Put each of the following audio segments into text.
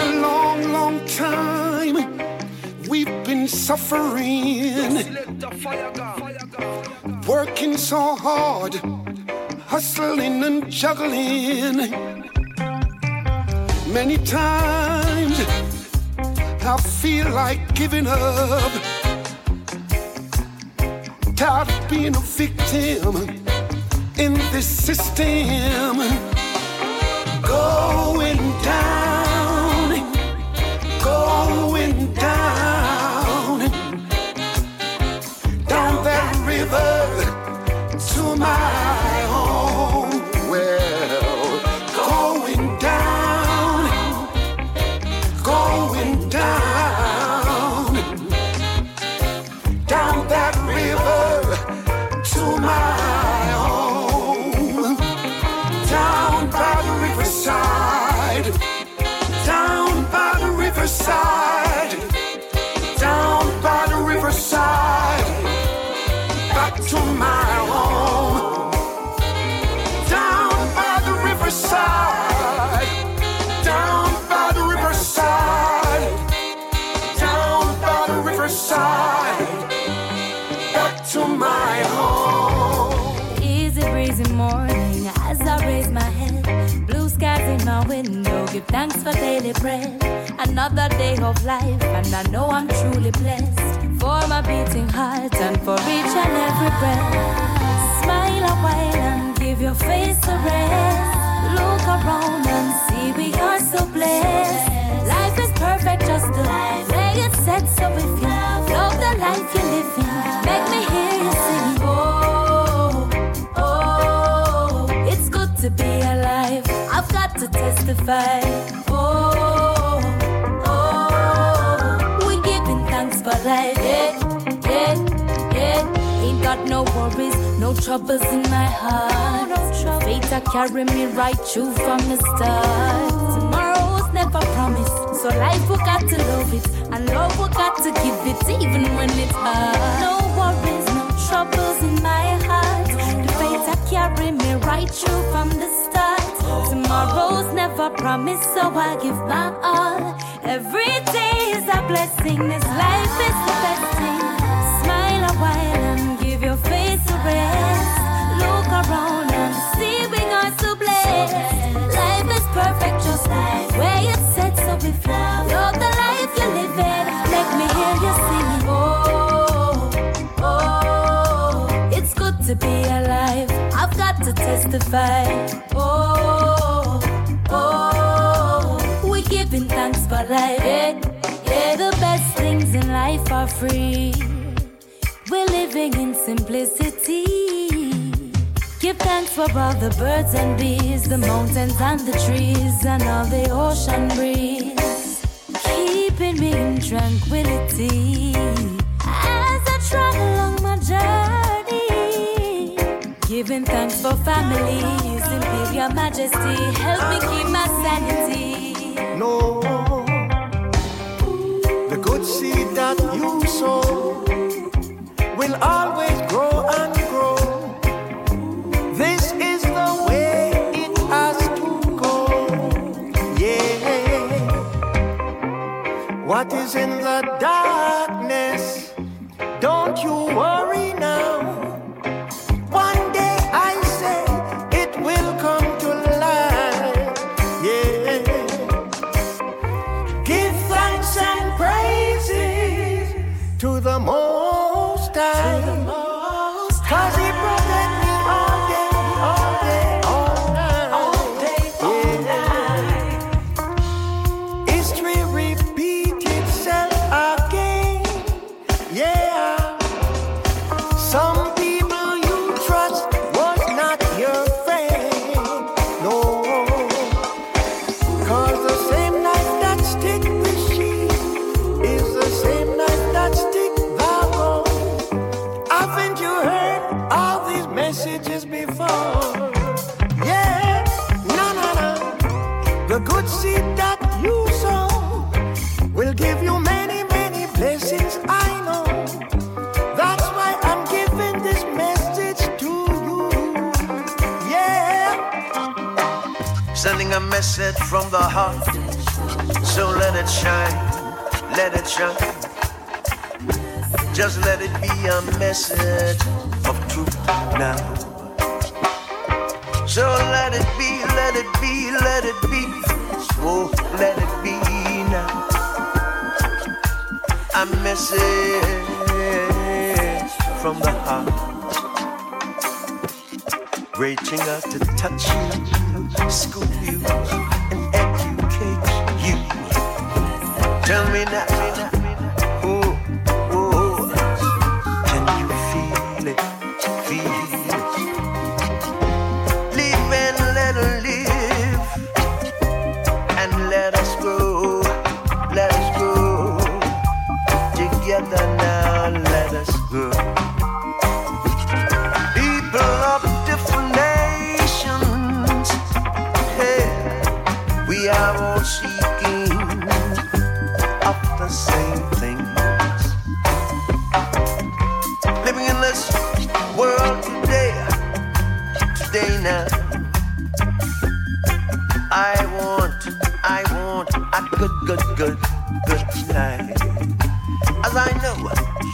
a long, long time we've been suffering, working so hard, hustling and juggling. Many times I feel like giving up, tired of being a victim in this system, going thanks for daily bread. Another day of life, and I know I'm truly blessed. For my beating heart and for each and every breath. Smile a while and give your face a rest. Look around and see we are so blessed. Life is perfect just the way it's set. So if you love the life you're living, make me hear you sing. Testify. Oh, oh, we giving thanks for life. Yeah, yeah, yeah. Ain't got no worries, no troubles in my heart. No Fate I carry me right through from the start. Tomorrow's never promised, so life we got to love it, and love we got to give it, even when it's hard. No worries, no troubles in my heart. The fate I carry me right through from the start. Tomorrow's never promised, so I give my all. Every day is a blessing. This life is the best thing. Smile a while and give your face a rest. Look around and see we are so blessed. Life is perfect, just like where it's set. So if you love the life you're living, let me hear you singing. Oh, oh, oh, it's good to be alive. I've got to testify. Yeah, the best things in life are free. We're living in simplicity. Give thanks for all the birds and bees, the mountains and the trees, and all the ocean breeze. Keeping me in tranquility as I travel along my journey. Giving thanks for families, Imperial Majesty, help me keep my sanity the good seed that you sow will always grow and grow. This is the way it has to go. Yeah. What is in the darkness? Don't you worry the most high. Message from the heart. So let it shine, let it shine. Just let it be a message of truth now. So let it be, let it be, let it be. Oh, let it be now. A message from the heart. Reaching out to touch you, school you, and educate you. Tell me now. day now. I want, I want a good, good, good, good life. As I know,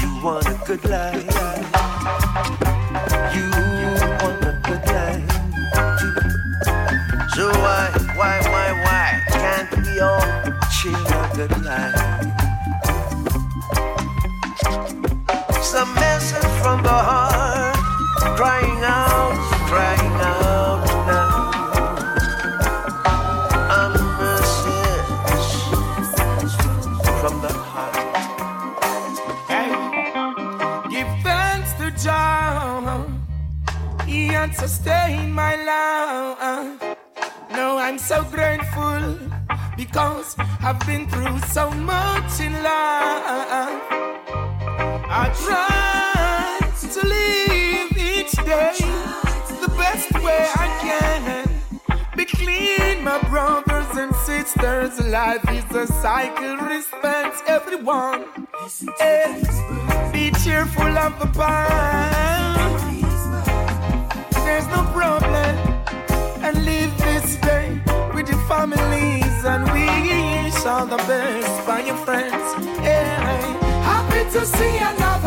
you want a good life. You want a good life too. So why, why, why, why can't we all share a good life? sustain my love. No, I'm so grateful because I've been through so much in life. I try to live each day the best way I can. Be clean, my brothers and sisters. Life is a cycle, respect everyone. Be cheerful of the past. Hey, happy to see another.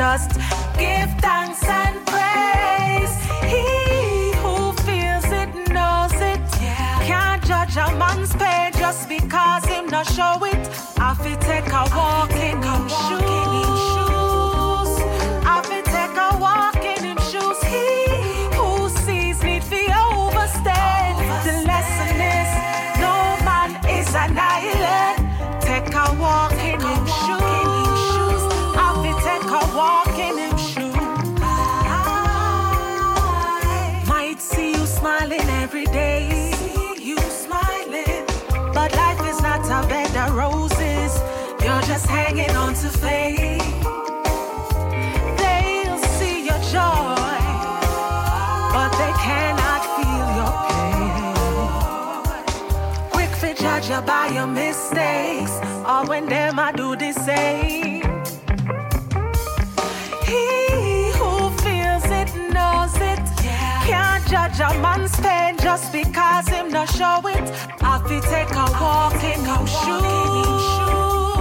just give thanks and praise. He who feels it knows it. Yeah. Can't judge a man's pain just because him not show it. I fi take a walk in him shoes. I fi take a walk in him shoes. He who sees need fi overstay. The lesson is no man is an island. Take a walk in him shoes. pleasure by your mistakes. Or when them I do the same. He who feels it knows it. Yeah. Can't judge a man's pain just because him not show it. I'll be take a walk in no shoes.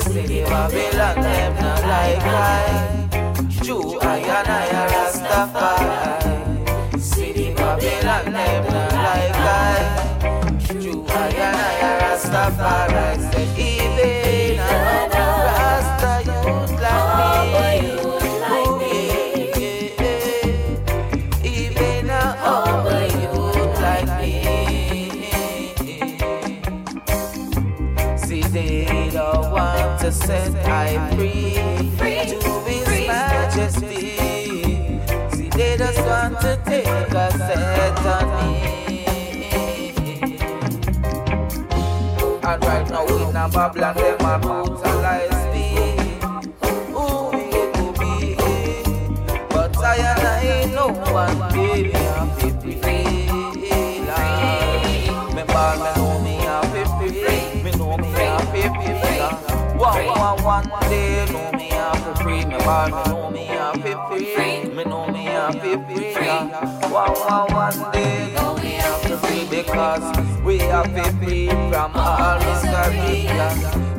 City Babylon, them not like I. Jew, I and I are Rastafari. City Babylon, them not like I. Jew, I and I are Rastafari. Say, to take a set on me. And right now in a Babylon, them a Me know free. Know free. One, one, one day, me I'm free because we are free from all misery.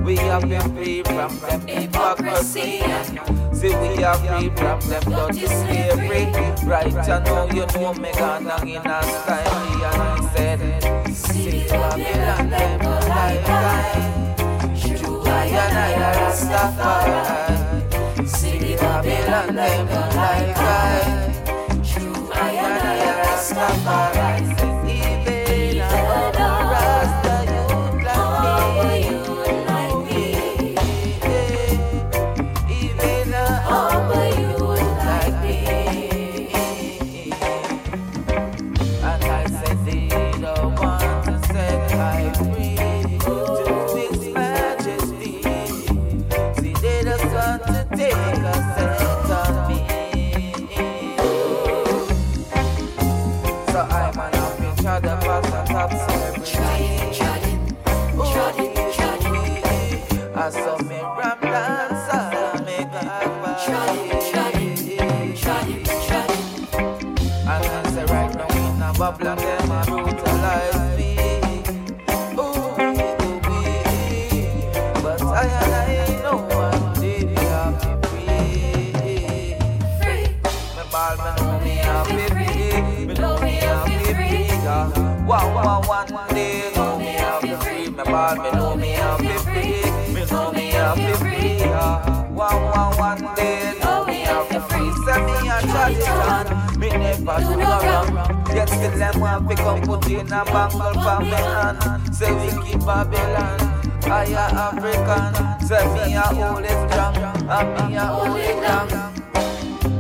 We are free from them hypocrisy. See, we are free from them slavery. Right, you know me in a. And I said, See, Babylon, and them a brutalize me. Ooh, but I and I know one day to free. Me ball, me know me have to free. Me know me free. One, day free. Me ball, me know me free. Me know me free. yeah. One, one, one day know me have to free. Send me a tradition. Me never do no wrong. Yet still them want to come put in a bangle for me hand. Say we keep Babylon. I a African. Say me a hold it strong. And me a hold it long.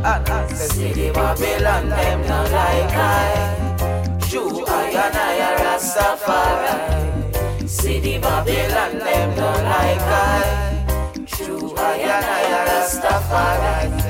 And see the Babylon, them no like I. True, I and I are Rastafari. Them no